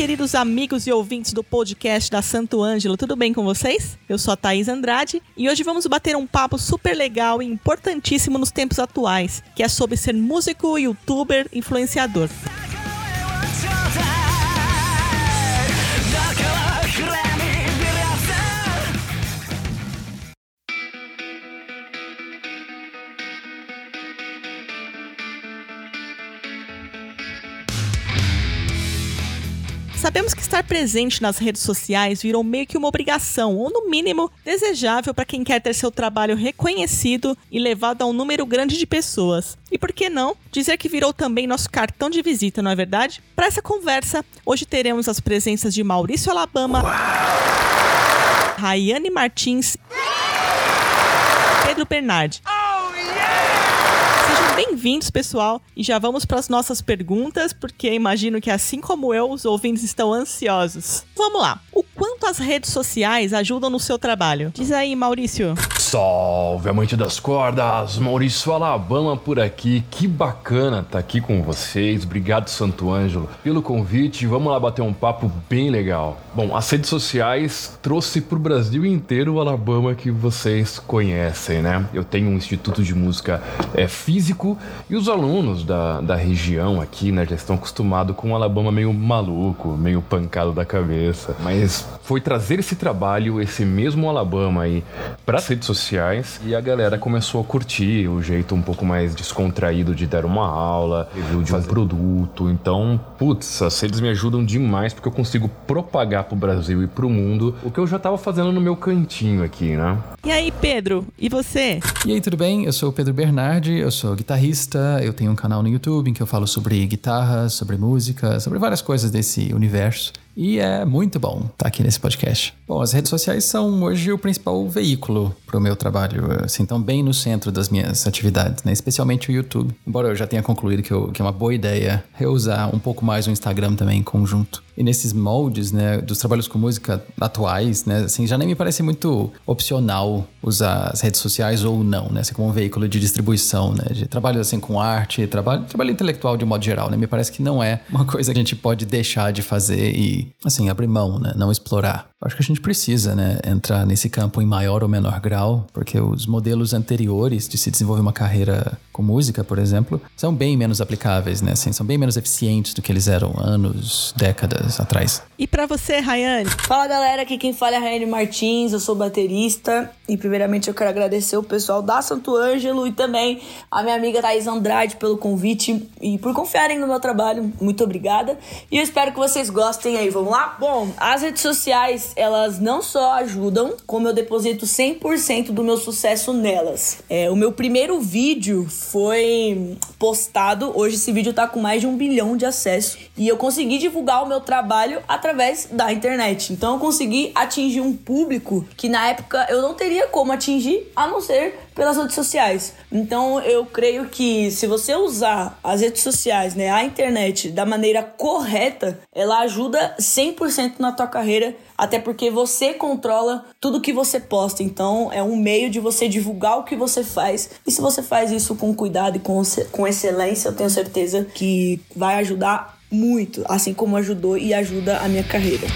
queridos amigos e ouvintes do podcast da Santo Ângelo, tudo bem com vocês? Eu sou a Thaís Andrade e hoje vamos bater um papo super legal e importantíssimo nos tempos atuais, que é sobre ser músico, youtuber, influenciador. Sabemos estar presente nas redes sociais virou meio que uma obrigação, ou no mínimo desejável para quem quer ter seu trabalho reconhecido e levado a um número grande de pessoas. E por que não dizer que virou também nosso cartão de visita, não é verdade? Para essa conversa, hoje teremos as presenças de Maurício Alabama, Rayane Martins, Pedro Bernardi bem-vindos, pessoal. E já vamos para as nossas perguntas, porque imagino que, assim como eu, os ouvintes estão ansiosos. Vamos lá. O quanto as redes sociais ajudam no seu trabalho? Diz aí, Maurício. Salve, amante das cordas! Maurício Alabama por aqui. Que bacana estar tá aqui com vocês. Obrigado, Santo Ângelo, pelo convite. Vamos lá bater um papo bem legal. Bom, as redes sociais trouxe para o Brasil inteiro o Alabama que vocês conhecem, né? Eu tenho um instituto de música é, físico e os alunos da, da região aqui, né, já estão acostumados com o Alabama meio maluco, meio pancado da cabeça. Mas foi trazer esse trabalho, esse mesmo Alabama aí, para as redes sociais e a galera começou a curtir o jeito um pouco mais descontraído de dar uma aula, review de um produto. Então, putz, as redes me ajudam demais porque eu consigo propagar pro Brasil e pro mundo o que eu já tava fazendo no meu cantinho aqui, né? E aí, Pedro, e você? E aí, tudo bem? Eu sou o Pedro Bernardi, eu sou guitarrista, eu tenho um canal no YouTube em que eu falo sobre guitarra, sobre música, sobre várias coisas desse universo. E é muito bom estar tá aqui nesse podcast. Bom, as redes sociais são hoje o principal veículo para o meu trabalho, assim, estão bem no centro das minhas atividades, né? especialmente o YouTube. Embora eu já tenha concluído que, eu, que é uma boa ideia reusar um pouco mais o Instagram também em conjunto. E nesses moldes, né, dos trabalhos com música atuais, né, assim, já nem me parece muito opcional usar as redes sociais ou não, né, assim, como um veículo de distribuição, né, de trabalho assim com arte, trabalho, trabalho intelectual de modo geral, né, me parece que não é uma coisa que a gente pode deixar de fazer e, assim, abrir mão, né, não explorar. Acho que a gente precisa, né, entrar nesse campo em maior ou menor grau, porque os modelos anteriores de se desenvolver uma carreira com música, por exemplo, são bem menos aplicáveis, né, assim, são bem menos eficientes do que eles eram anos, décadas atrás. E para você, Rayane? Fala, galera, aqui quem fala é a Rayane Martins, eu sou baterista e primeiramente eu quero agradecer o pessoal da Santo Ângelo e também a minha amiga Thais Andrade pelo convite e por confiarem no meu trabalho. Muito obrigada. E eu espero que vocês gostem aí. Vamos lá? Bom, as redes sociais elas não só ajudam, como eu deposito 100% do meu sucesso nelas. É, o meu primeiro vídeo foi postado, hoje esse vídeo tá com mais de um bilhão de acessos, e eu consegui divulgar o meu trabalho através da internet. Então eu consegui atingir um público que na época eu não teria como atingir, a não ser pelas redes sociais. Então eu creio que se você usar as redes sociais, né, a internet da maneira correta, ela ajuda 100% na tua carreira, até porque você controla tudo que você posta. Então é um meio de você divulgar o que você faz. E se você faz isso com cuidado e com, com excelência, eu tenho certeza que vai ajudar muito, assim como ajudou e ajuda a minha carreira.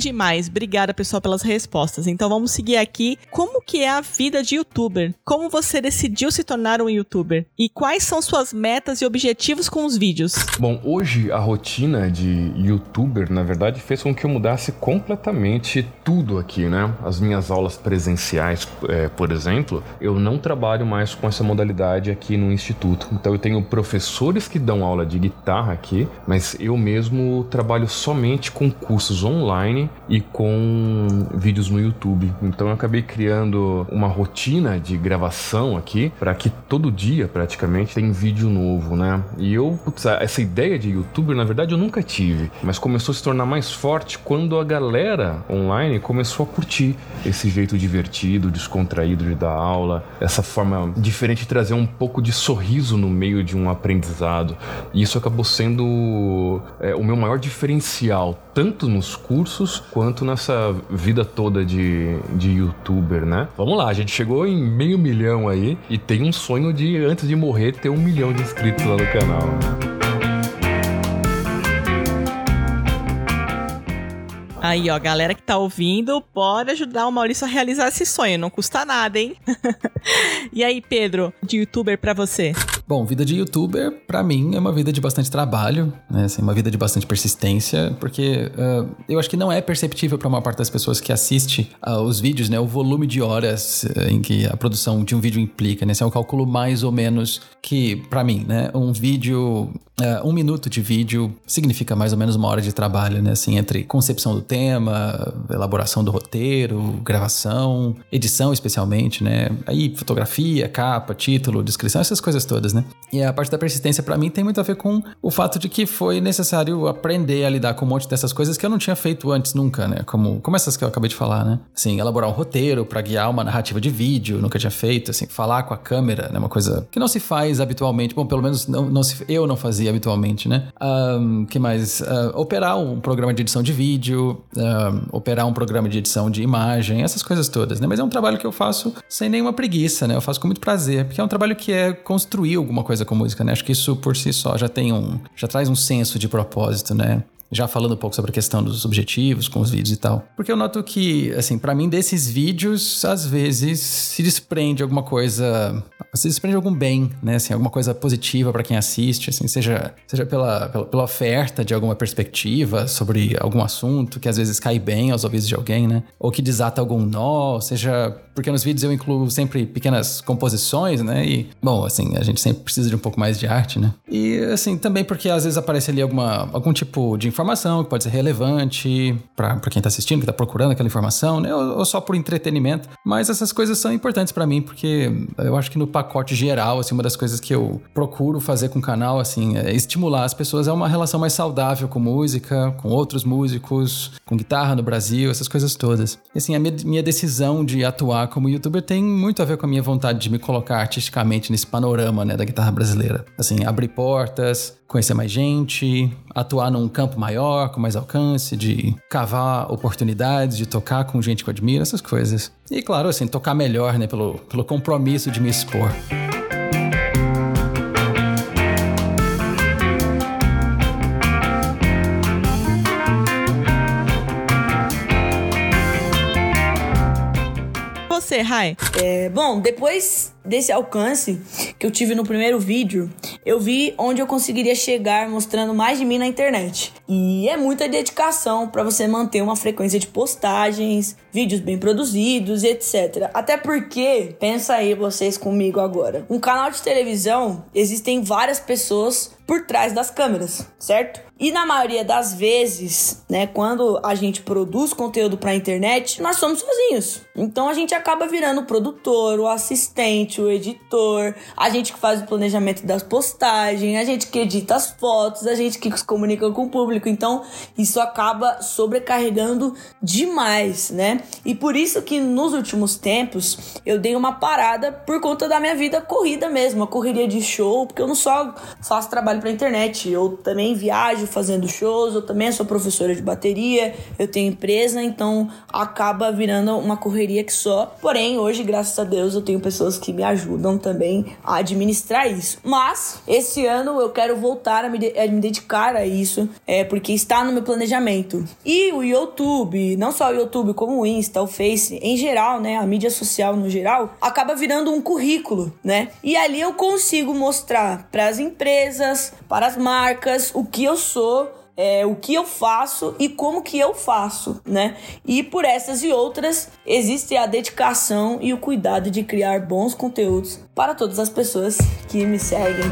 Demais. Obrigada, pessoal, pelas respostas. Então vamos seguir aqui. Como que é a vida de youtuber? Como você decidiu se tornar um youtuber? E quais são suas metas e objetivos com os vídeos? Bom, hoje a rotina de youtuber, na verdade, fez com que eu mudasse completamente tudo aqui, né? As minhas aulas presenciais, é, por exemplo, eu não trabalho mais com essa modalidade aqui no instituto. Então eu tenho professores que dão aula de guitarra aqui, mas eu mesmo trabalho somente com cursos online online e com vídeos no YouTube. Então eu acabei criando uma rotina de gravação aqui para que todo dia praticamente tem vídeo novo, né? E eu, putz, essa ideia de youtuber na verdade eu nunca tive, mas começou a se tornar mais forte quando a galera online começou a curtir esse jeito divertido, descontraído de dar aula, essa forma diferente de trazer um pouco de sorriso no meio de um aprendizado. E isso acabou sendo é, o meu maior diferencial, tanto nos cursos quanto nessa vida toda de, de youtuber, né? Vamos lá, a gente chegou em meio milhão aí e tem um sonho de, antes de morrer, ter um milhão de inscritos lá no canal. Aí, ó, galera que tá ouvindo, pode ajudar o Maurício a realizar esse sonho, não custa nada, hein? e aí, Pedro, de youtuber para você? Bom, vida de youtuber, para mim, é uma vida de bastante trabalho, né? Assim, uma vida de bastante persistência, porque uh, eu acho que não é perceptível para uma parte das pessoas que assiste uh, os vídeos, né? O volume de horas uh, em que a produção de um vídeo implica, né? Esse é um cálculo mais ou menos que, para mim, né? Um vídeo Uh, um minuto de vídeo significa mais ou menos uma hora de trabalho, né? Assim, entre concepção do tema, elaboração do roteiro, gravação, edição especialmente, né? Aí fotografia, capa, título, descrição, essas coisas todas, né? E a parte da persistência para mim tem muito a ver com o fato de que foi necessário aprender a lidar com um monte dessas coisas que eu não tinha feito antes nunca, né? Como, como essas que eu acabei de falar, né? Assim, elaborar um roteiro para guiar uma narrativa de vídeo, nunca tinha feito, assim, falar com a câmera, né? Uma coisa que não se faz habitualmente, bom, pelo menos não, não se, eu não fazia habitualmente, né? Um, que mais? Uh, operar um programa de edição de vídeo, operar um programa de edição de imagem, essas coisas todas, né? Mas é um trabalho que eu faço sem nenhuma preguiça, né? Eu faço com muito prazer, porque é um trabalho que é construir alguma coisa com música, né? Acho que isso por si só já tem um, já traz um senso de propósito, né? Já falando um pouco sobre a questão dos objetivos com os vídeos e tal. Porque eu noto que, assim, para mim desses vídeos, às vezes se desprende alguma coisa, se desprende algum bem, né, assim, alguma coisa positiva para quem assiste, assim, seja, seja pela, pela, pela, oferta de alguma perspectiva sobre algum assunto que às vezes cai bem aos ouvidos de alguém, né, ou que desata algum nó, seja porque nos vídeos eu incluo sempre pequenas composições, né, e, bom, assim, a gente sempre precisa de um pouco mais de arte, né, e, assim, também porque às vezes aparece ali alguma, algum tipo de informação que pode ser relevante para quem está assistindo, que está procurando aquela informação, né? Ou, ou, só por entretenimento. Mas essas coisas são importantes para mim porque eu acho que no pacote geral, assim, uma das coisas que eu procuro fazer com o canal, assim, é estimular as pessoas a uma relação mais saudável com música, com outros músicos, com guitarra no Brasil, essas coisas todas. E, assim, a minha decisão de atuar como youtuber tem muito a ver com a minha vontade de me colocar artisticamente nesse panorama, né, da guitarra brasileira. Assim, abrir portas, conhecer mais gente, atuar num campo maior, com mais alcance, de cavar oportunidades, de tocar com gente que eu admiro, essas coisas. E claro, assim, tocar melhor, né, pelo, pelo compromisso de me expor. Você, Rai? É, bom, depois desse alcance que eu tive no primeiro vídeo, eu vi onde eu conseguiria chegar mostrando mais de mim na internet. E é muita dedicação para você manter uma frequência de postagens, vídeos bem produzidos, etc. Até porque, pensa aí vocês comigo agora. Um canal de televisão existem várias pessoas por trás das câmeras, certo? E na maioria das vezes, né, quando a gente produz conteúdo para a internet, nós somos sozinhos. Então a gente acaba virando o produtor, o assistente, o editor, a gente que faz o planejamento das postagens, a gente que edita as fotos, a gente que se comunica com o público. Então isso acaba sobrecarregando demais, né? E por isso que nos últimos tempos eu dei uma parada por conta da minha vida corrida mesmo, a correria de show, porque eu não só faço trabalho para internet. Eu também viajo fazendo shows, eu também sou professora de bateria, eu tenho empresa, então acaba virando uma correria que só. Porém, hoje, graças a Deus, eu tenho pessoas que me ajudam também a administrar isso. Mas esse ano eu quero voltar a me, de a me dedicar a isso, é porque está no meu planejamento. E o YouTube, não só o YouTube, como o Insta, o Face, em geral, né, a mídia social no geral, acaba virando um currículo, né? E ali eu consigo mostrar para as empresas, para as marcas, o que eu sou, é, o que eu faço e como que eu faço, né? E por essas e outras existe a dedicação e o cuidado de criar bons conteúdos para todas as pessoas que me seguem.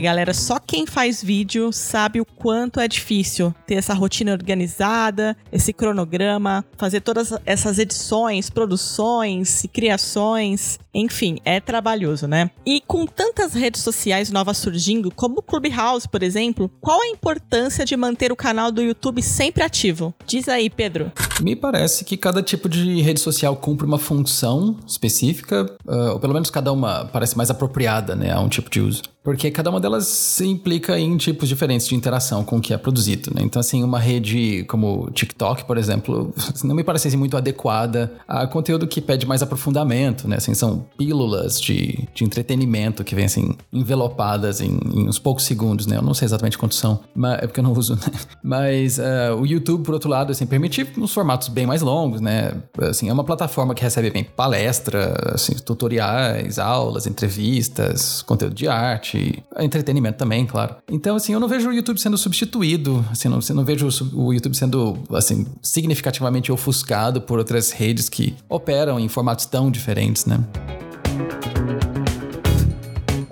Galera, só quem faz vídeo sabe o quanto é difícil ter essa rotina organizada, esse cronograma, fazer todas essas edições, produções e criações Enfim, é trabalhoso, né? E com tantas redes sociais novas surgindo, como o Clubhouse, por exemplo, qual a importância de manter o canal do YouTube sempre ativo? Diz aí, Pedro. Me parece que cada tipo de rede social cumpre uma função específica, uh, ou pelo menos cada uma parece mais apropriada né, a um tipo de uso. Porque cada uma delas se implica em tipos diferentes de interação com o que é produzido, né? Então, assim, uma rede como TikTok, por exemplo, não me parece assim, muito adequada a conteúdo que pede mais aprofundamento, né? Assim, são pílulas de, de entretenimento que vêm, assim, envelopadas em, em uns poucos segundos, né? Eu não sei exatamente quantos são, mas, é porque eu não uso, né? Mas uh, o YouTube, por outro lado, assim, permite uns formatos bem mais longos, né? Assim, é uma plataforma que recebe bem palestra, assim, tutoriais, aulas, entrevistas, conteúdo de arte, entretenimento também, claro. Então, assim, eu não vejo o YouTube sendo substituído, assim, não, não vejo o YouTube sendo, assim, significativamente ofuscado por outras redes que operam em formatos tão diferentes, né?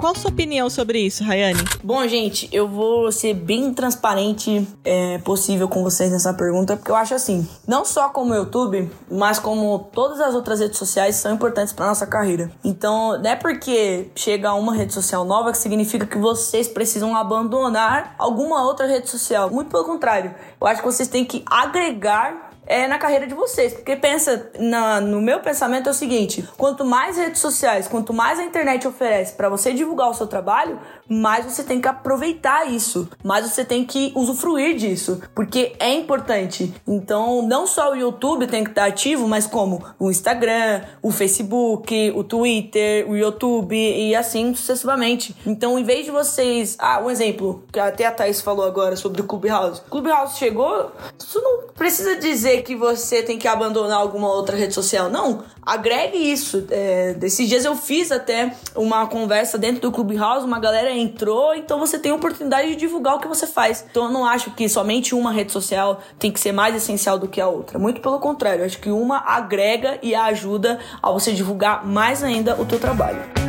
Qual a sua opinião sobre isso, Rayane? Bom, gente, eu vou ser bem transparente é, possível com vocês nessa pergunta, porque eu acho assim, não só como YouTube, mas como todas as outras redes sociais são importantes para nossa carreira. Então, não é porque chega uma rede social nova que significa que vocês precisam abandonar alguma outra rede social. Muito pelo contrário, eu acho que vocês têm que agregar é, na carreira de vocês. Porque pensa, na, no meu pensamento é o seguinte: quanto mais redes sociais, quanto mais a internet oferece para você divulgar o seu trabalho, mais você tem que aproveitar isso, mais você tem que usufruir disso, porque é importante. Então, não só o YouTube tem que estar ativo, mas como o Instagram, o Facebook, o Twitter, o YouTube e assim sucessivamente. Então, em vez de vocês. Ah, um exemplo, que até a Thaís falou agora sobre o Clubhouse. Clubhouse chegou, isso não precisa dizer dizer que você tem que abandonar alguma outra rede social. Não, agregue isso. É, desses dias eu fiz até uma conversa dentro do Clubhouse, uma galera entrou, então você tem a oportunidade de divulgar o que você faz. Então eu não acho que somente uma rede social tem que ser mais essencial do que a outra. Muito pelo contrário, acho que uma agrega e ajuda a você divulgar mais ainda o teu trabalho.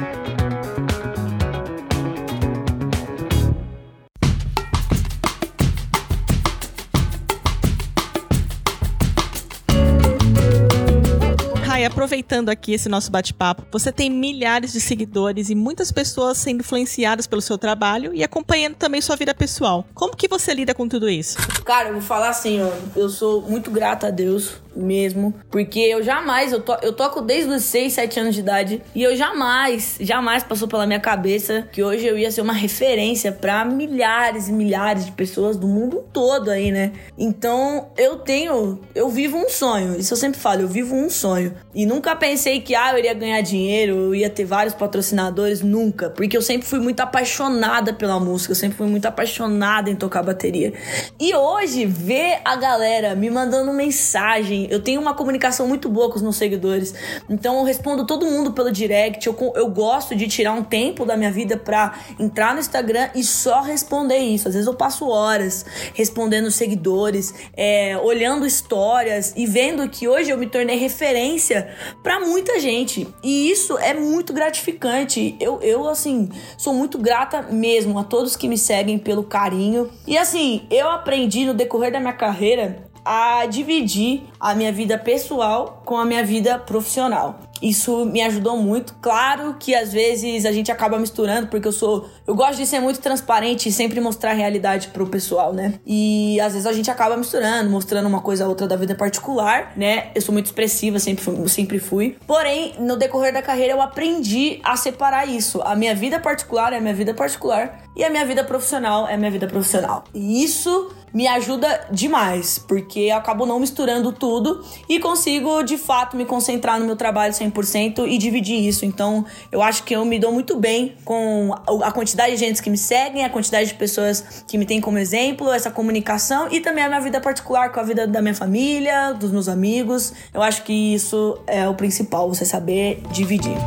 Aproveitando aqui esse nosso bate-papo, você tem milhares de seguidores e muitas pessoas sendo influenciadas pelo seu trabalho e acompanhando também sua vida pessoal. Como que você lida com tudo isso? Cara, eu vou falar assim, ó, eu sou muito grata a Deus mesmo, porque eu jamais, eu, to, eu toco desde os 6, 7 anos de idade e eu jamais, jamais passou pela minha cabeça que hoje eu ia ser uma referência para milhares e milhares de pessoas do mundo todo aí, né? Então, eu tenho, eu vivo um sonho, isso eu sempre falo, eu vivo um sonho. E nunca pensei que ah, eu iria ganhar dinheiro, eu ia ter vários patrocinadores, nunca. Porque eu sempre fui muito apaixonada pela música, eu sempre fui muito apaixonada em tocar bateria. E hoje, ver a galera me mandando mensagem, eu tenho uma comunicação muito boa com os meus seguidores. Então eu respondo todo mundo pelo direct, eu, eu gosto de tirar um tempo da minha vida pra entrar no Instagram e só responder isso. Às vezes eu passo horas respondendo seguidores, é, olhando histórias e vendo que hoje eu me tornei referência para muita gente. E isso é muito gratificante. Eu, eu, assim, sou muito grata mesmo a todos que me seguem pelo carinho. E assim, eu aprendi no decorrer da minha carreira a dividir a minha vida pessoal com a minha vida profissional. Isso me ajudou muito. Claro que às vezes a gente acaba misturando, porque eu sou. Eu gosto de ser muito transparente e sempre mostrar a realidade pro pessoal, né? E às vezes a gente acaba misturando, mostrando uma coisa ou outra da vida particular, né? Eu sou muito expressiva, sempre fui, sempre fui. Porém, no decorrer da carreira eu aprendi a separar isso. A minha vida particular é a minha vida particular e a minha vida profissional é minha vida profissional. E isso me ajuda demais, porque eu acabo não misturando tudo e consigo de fato me concentrar no meu trabalho 100% e dividir isso. Então, eu acho que eu me dou muito bem com a quantidade de gente que me seguem, a quantidade de pessoas que me têm como exemplo, essa comunicação e também a minha vida particular com a vida da minha família, dos meus amigos. Eu acho que isso é o principal, você saber dividir.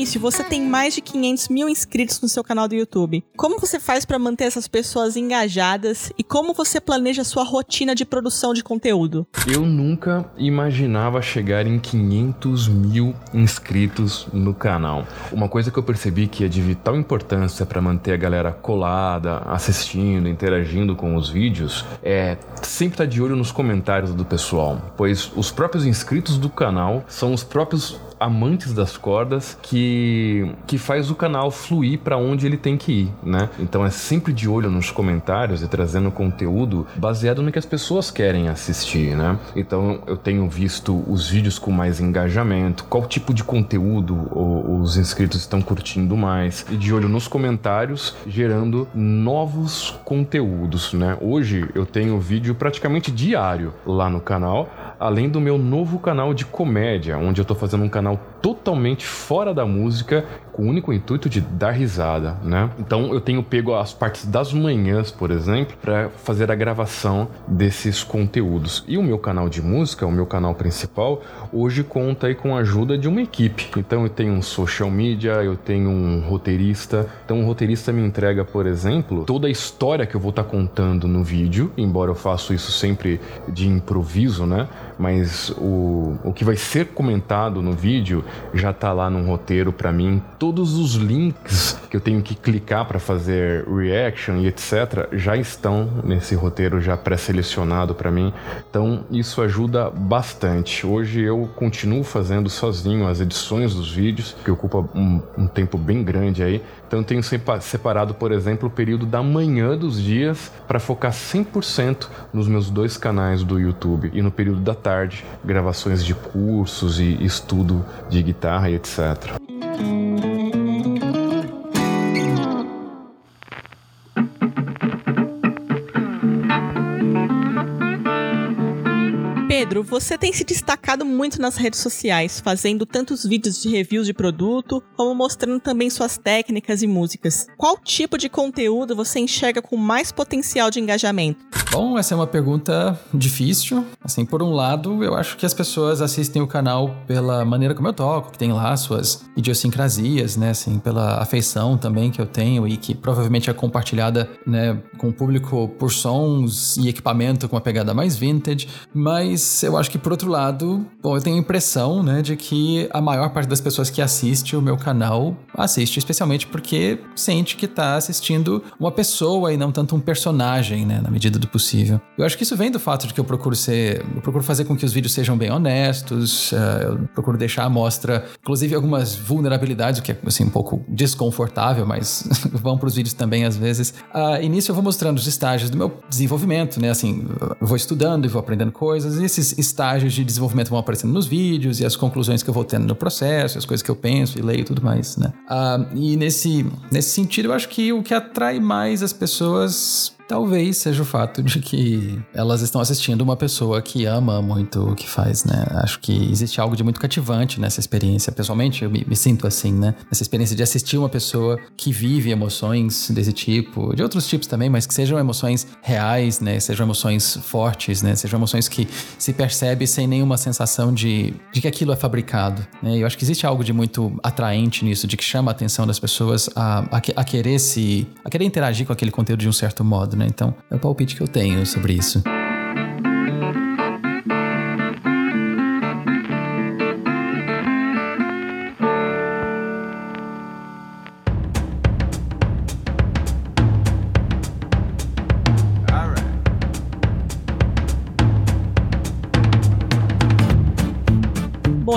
Maurício, você tem mais de 500 mil inscritos no seu canal do YouTube. Como você faz para manter essas pessoas engajadas e como você planeja sua rotina de produção de conteúdo? Eu nunca imaginava chegar em 500 mil inscritos no canal. Uma coisa que eu percebi que é de vital importância para manter a galera colada, assistindo, interagindo com os vídeos é sempre estar tá de olho nos comentários do pessoal, pois os próprios inscritos do canal são os próprios amantes das cordas que, que faz o canal fluir para onde ele tem que ir, né? Então é sempre de olho nos comentários e trazendo conteúdo baseado no que as pessoas querem assistir, né? Então eu tenho visto os vídeos com mais engajamento, qual tipo de conteúdo os inscritos estão curtindo mais e de olho nos comentários gerando novos conteúdos, né? Hoje eu tenho vídeo praticamente diário lá no canal além do meu novo canal de comédia, onde eu tô fazendo um canal totalmente fora da música, com o único intuito de dar risada, né? Então eu tenho pego as partes das manhãs, por exemplo, para fazer a gravação desses conteúdos. E o meu canal de música, o meu canal principal, hoje conta aí com a ajuda de uma equipe. Então eu tenho um social media, eu tenho um roteirista. Então o roteirista me entrega, por exemplo, toda a história que eu vou estar tá contando no vídeo, embora eu faça isso sempre de improviso, né? mas o, o que vai ser comentado no vídeo já tá lá num roteiro para mim. Todos os links que eu tenho que clicar para fazer reaction e etc já estão nesse roteiro já pré-selecionado para mim. Então isso ajuda bastante. Hoje eu continuo fazendo sozinho as edições dos vídeos, que ocupa um, um tempo bem grande aí. Então eu tenho separado, por exemplo, o período da manhã dos dias para focar 100% nos meus dois canais do YouTube e no período da tarde, gravações de cursos e estudo de guitarra e etc. Pedro, você tem se destacado muito nas redes sociais, fazendo tantos vídeos de reviews de produto, como mostrando também suas técnicas e músicas. Qual tipo de conteúdo você enxerga com mais potencial de engajamento? Bom, essa é uma pergunta difícil. Assim, por um lado, eu acho que as pessoas assistem o canal pela maneira como eu toco, que tem lá suas idiosincrasias, né? Assim, pela afeição também que eu tenho e que provavelmente é compartilhada, né, com o público por sons e equipamento com uma pegada mais vintage. Mas eu acho que por outro lado, bom, eu tenho a impressão, né, de que a maior parte das pessoas que assiste o meu canal assiste especialmente porque sente que tá assistindo uma pessoa e não tanto um personagem, né, na medida do possível. Eu acho que isso vem do fato de que eu procuro ser, eu procuro fazer com que os vídeos sejam bem honestos, uh, eu procuro deixar à mostra, inclusive algumas vulnerabilidades, o que é assim um pouco desconfortável, mas vão para os vídeos também às vezes. Uh, eu vou mostrando os estágios do meu desenvolvimento, né? Assim, eu vou estudando e vou aprendendo coisas, e esses estágios de desenvolvimento vão aparecendo nos vídeos e as conclusões que eu vou tendo no processo, as coisas que eu penso e leio e tudo mais, né? Uh, e nesse, nesse sentido, eu acho que o que atrai mais as pessoas Talvez seja o fato de que elas estão assistindo uma pessoa que ama muito o que faz, né? Acho que existe algo de muito cativante nessa experiência. Pessoalmente, eu me, me sinto assim, né? Essa experiência de assistir uma pessoa que vive emoções desse tipo, de outros tipos também, mas que sejam emoções reais, né? Sejam emoções fortes, né? Sejam emoções que se percebe sem nenhuma sensação de, de que aquilo é fabricado, né? Eu acho que existe algo de muito atraente nisso, de que chama a atenção das pessoas a, a, a querer se... a querer interagir com aquele conteúdo de um certo modo, né? Então, é o palpite que eu tenho sobre isso.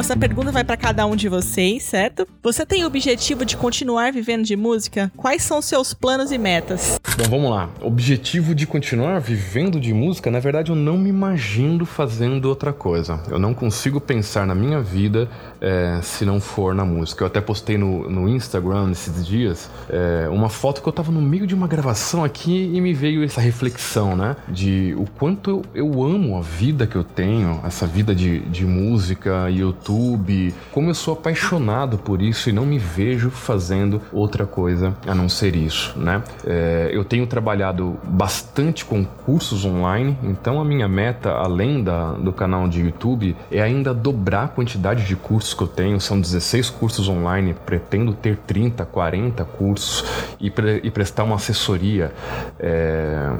Essa pergunta vai para cada um de vocês, certo? Você tem o objetivo de continuar vivendo de música? Quais são seus planos e metas? Bom, vamos lá. Objetivo de continuar vivendo de música, na verdade, eu não me imagino fazendo outra coisa. Eu não consigo pensar na minha vida é, se não for na música. Eu até postei no, no Instagram esses dias é, uma foto que eu tava no meio de uma gravação aqui e me veio essa reflexão, né? De o quanto eu, amo a vida que eu tenho, essa vida de, de música, e eu YouTube, como eu sou apaixonado por isso e não me vejo fazendo outra coisa a não ser isso, né? É, eu tenho trabalhado bastante com cursos online, então a minha meta, além da, do canal de YouTube, é ainda dobrar a quantidade de cursos que eu tenho. São 16 cursos online, pretendo ter 30, 40 cursos e, pre, e prestar uma assessoria é,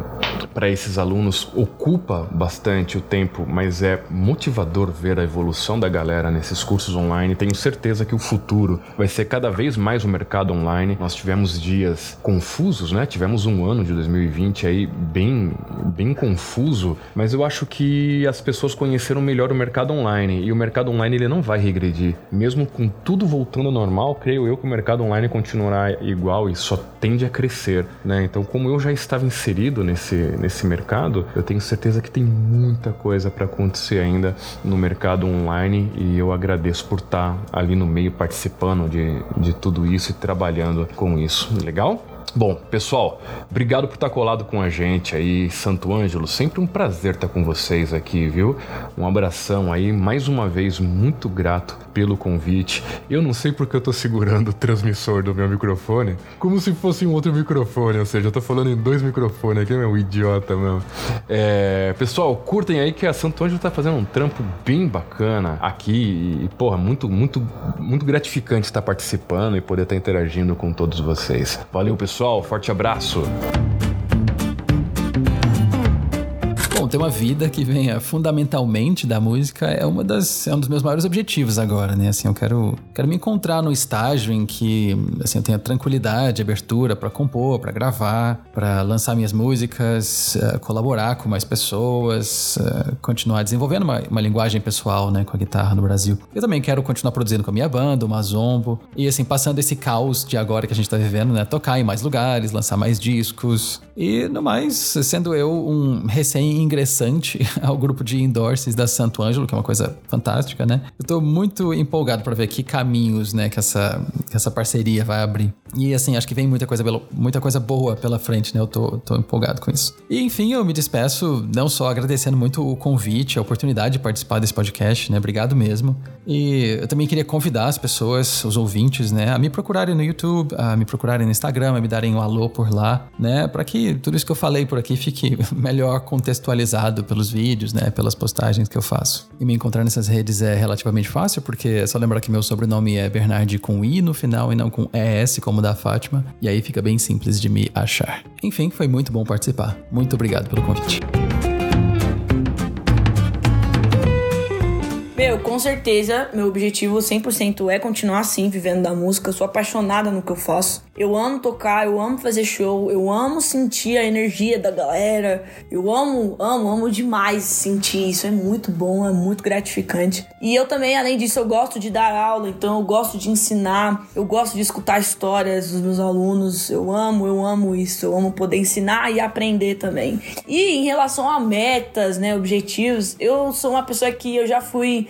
para esses alunos. Ocupa bastante o tempo, mas é motivador ver a evolução da galera nesses cursos online. Tenho certeza que o futuro vai ser cada vez mais o mercado online. Nós tivemos dias confusos, né? Tivemos um ano de 2020 aí bem, bem confuso, mas eu acho que as pessoas conheceram melhor o mercado online e o mercado online ele não vai regredir. Mesmo com tudo voltando ao normal, creio eu que o mercado online continuará igual e só tende a crescer, né? Então, como eu já estava inserido nesse, nesse mercado, eu tenho certeza que tem muita coisa para acontecer ainda no mercado online e eu agradeço por estar ali no meio participando de, de tudo isso e trabalhando com isso. Legal? Bom, pessoal, obrigado por estar colado com a gente aí, Santo Ângelo. Sempre um prazer estar com vocês aqui, viu? Um abração aí, mais uma vez, muito grato pelo convite. Eu não sei porque eu tô segurando o transmissor do meu microfone como se fosse um outro microfone, ou seja, eu tô falando em dois microfones aqui, meu idiota mesmo. É, pessoal, curtem aí que a Santo Ângelo tá fazendo um trampo bem bacana aqui e, porra, muito, muito, muito gratificante estar participando e poder estar interagindo com todos vocês. Valeu, pessoal pessoal. Forte abraço. Ter uma vida que venha fundamentalmente da música é uma das é um dos meus maiores objetivos agora, né? Assim, eu quero quero me encontrar no estágio em que assim eu tenha tranquilidade, abertura para compor, para gravar, para lançar minhas músicas, uh, colaborar com mais pessoas, uh, continuar desenvolvendo uma, uma, linguagem pessoal, né, com a guitarra no Brasil. Eu também quero continuar produzindo com a minha banda, o Mazombo, e assim passando esse caos de agora que a gente tá vivendo, né, tocar em mais lugares, lançar mais discos e no mais sendo eu um recém ingressante ao grupo de endorses da Santo Ângelo, que é uma coisa fantástica, né? Eu tô muito empolgado para ver que caminhos, né, que essa, que essa parceria vai abrir. E assim, acho que vem muita coisa, muita coisa boa pela frente, né? Eu tô, tô empolgado com isso. E enfim, eu me despeço não só agradecendo muito o convite, a oportunidade de participar desse podcast, né? Obrigado mesmo. E eu também queria convidar as pessoas, os ouvintes, né, a me procurarem no YouTube, a me procurarem no Instagram, a me darem um alô por lá, né? Para que tudo isso que eu falei por aqui fique melhor contextualizado pelos vídeos, né? Pelas postagens que eu faço. E me encontrar nessas redes é relativamente fácil, porque é só lembrar que meu sobrenome é Bernardi com I no final e não com ES, como da Fátima. E aí fica bem simples de me achar. Enfim, foi muito bom participar. Muito obrigado pelo convite. Meu, com certeza, meu objetivo 100% é continuar assim, vivendo da música. Eu sou apaixonada no que eu faço. Eu amo tocar, eu amo fazer show, eu amo sentir a energia da galera. Eu amo, amo, amo demais sentir isso. É muito bom, é muito gratificante. E eu também, além disso, eu gosto de dar aula, então eu gosto de ensinar, eu gosto de escutar histórias dos meus alunos. Eu amo, eu amo isso. Eu amo poder ensinar e aprender também. E em relação a metas, né, objetivos, eu sou uma pessoa que eu já fui,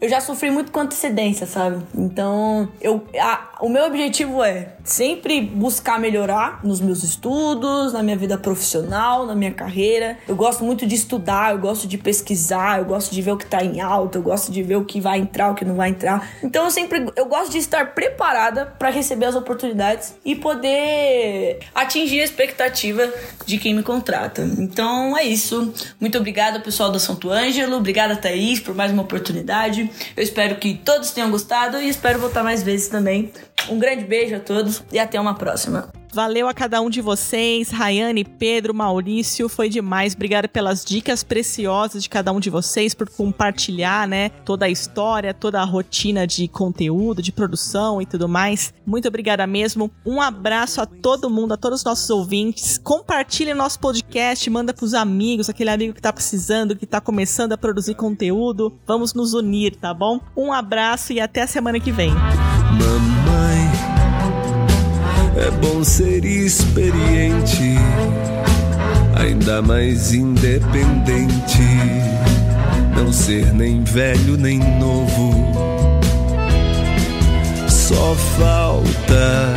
eu já sofri muito com antecedência, sabe? Então, eu, a, o meu objetivo é sempre buscar melhorar nos meus estudos, na minha vida profissional, na minha carreira. Eu gosto muito de estudar, eu gosto de pesquisar, eu gosto de ver o que tá em alta, eu gosto de ver o que vai entrar, o que não vai entrar. Então eu sempre eu gosto de estar preparada para receber as oportunidades e poder atingir a expectativa de quem me contrata. Então é isso. Muito obrigada, pessoal da Santo Ângelo. Obrigada, Thaís, por mais uma oportunidade. Eu espero que todos tenham gostado e espero voltar mais vezes também. Um grande beijo a todos e até uma próxima. Valeu a cada um de vocês, Rayane, Pedro, Maurício, foi demais. Obrigada pelas dicas preciosas de cada um de vocês, por compartilhar, né, toda a história, toda a rotina de conteúdo, de produção e tudo mais. Muito obrigada mesmo. Um abraço a todo mundo, a todos os nossos ouvintes. Compartilhe nosso podcast, manda pros amigos, aquele amigo que tá precisando, que tá começando a produzir conteúdo. Vamos nos unir, tá bom? Um abraço e até a semana que vem. Mamãe, é bom ser experiente, ainda mais independente, não ser nem velho nem novo. Só falta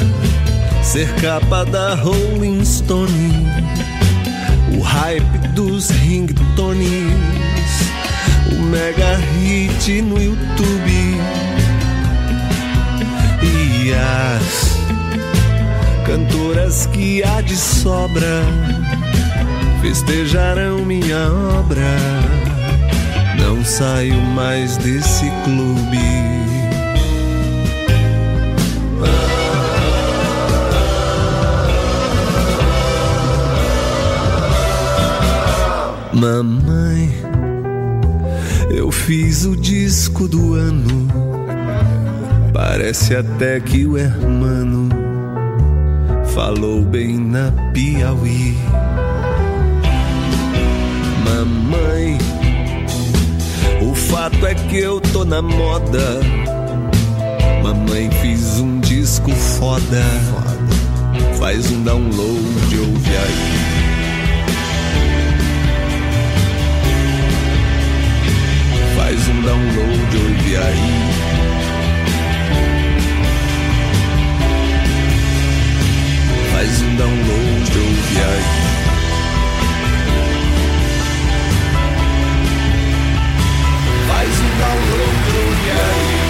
ser capa da Rolling Stone, o hype dos ringtones mega hit no YouTube. E as cantoras que há de sobra festejarão minha obra. Não saio mais desse clube. Mamãe, eu fiz o disco do ano. Parece até que o hermano falou bem na Piauí. Mamãe, o fato é que eu tô na moda. Mamãe, fiz um disco foda. Faz um download, ouve aí. Faz um download, ouve aí. Faz um download, ouve aí. Faz um download, ouve aí.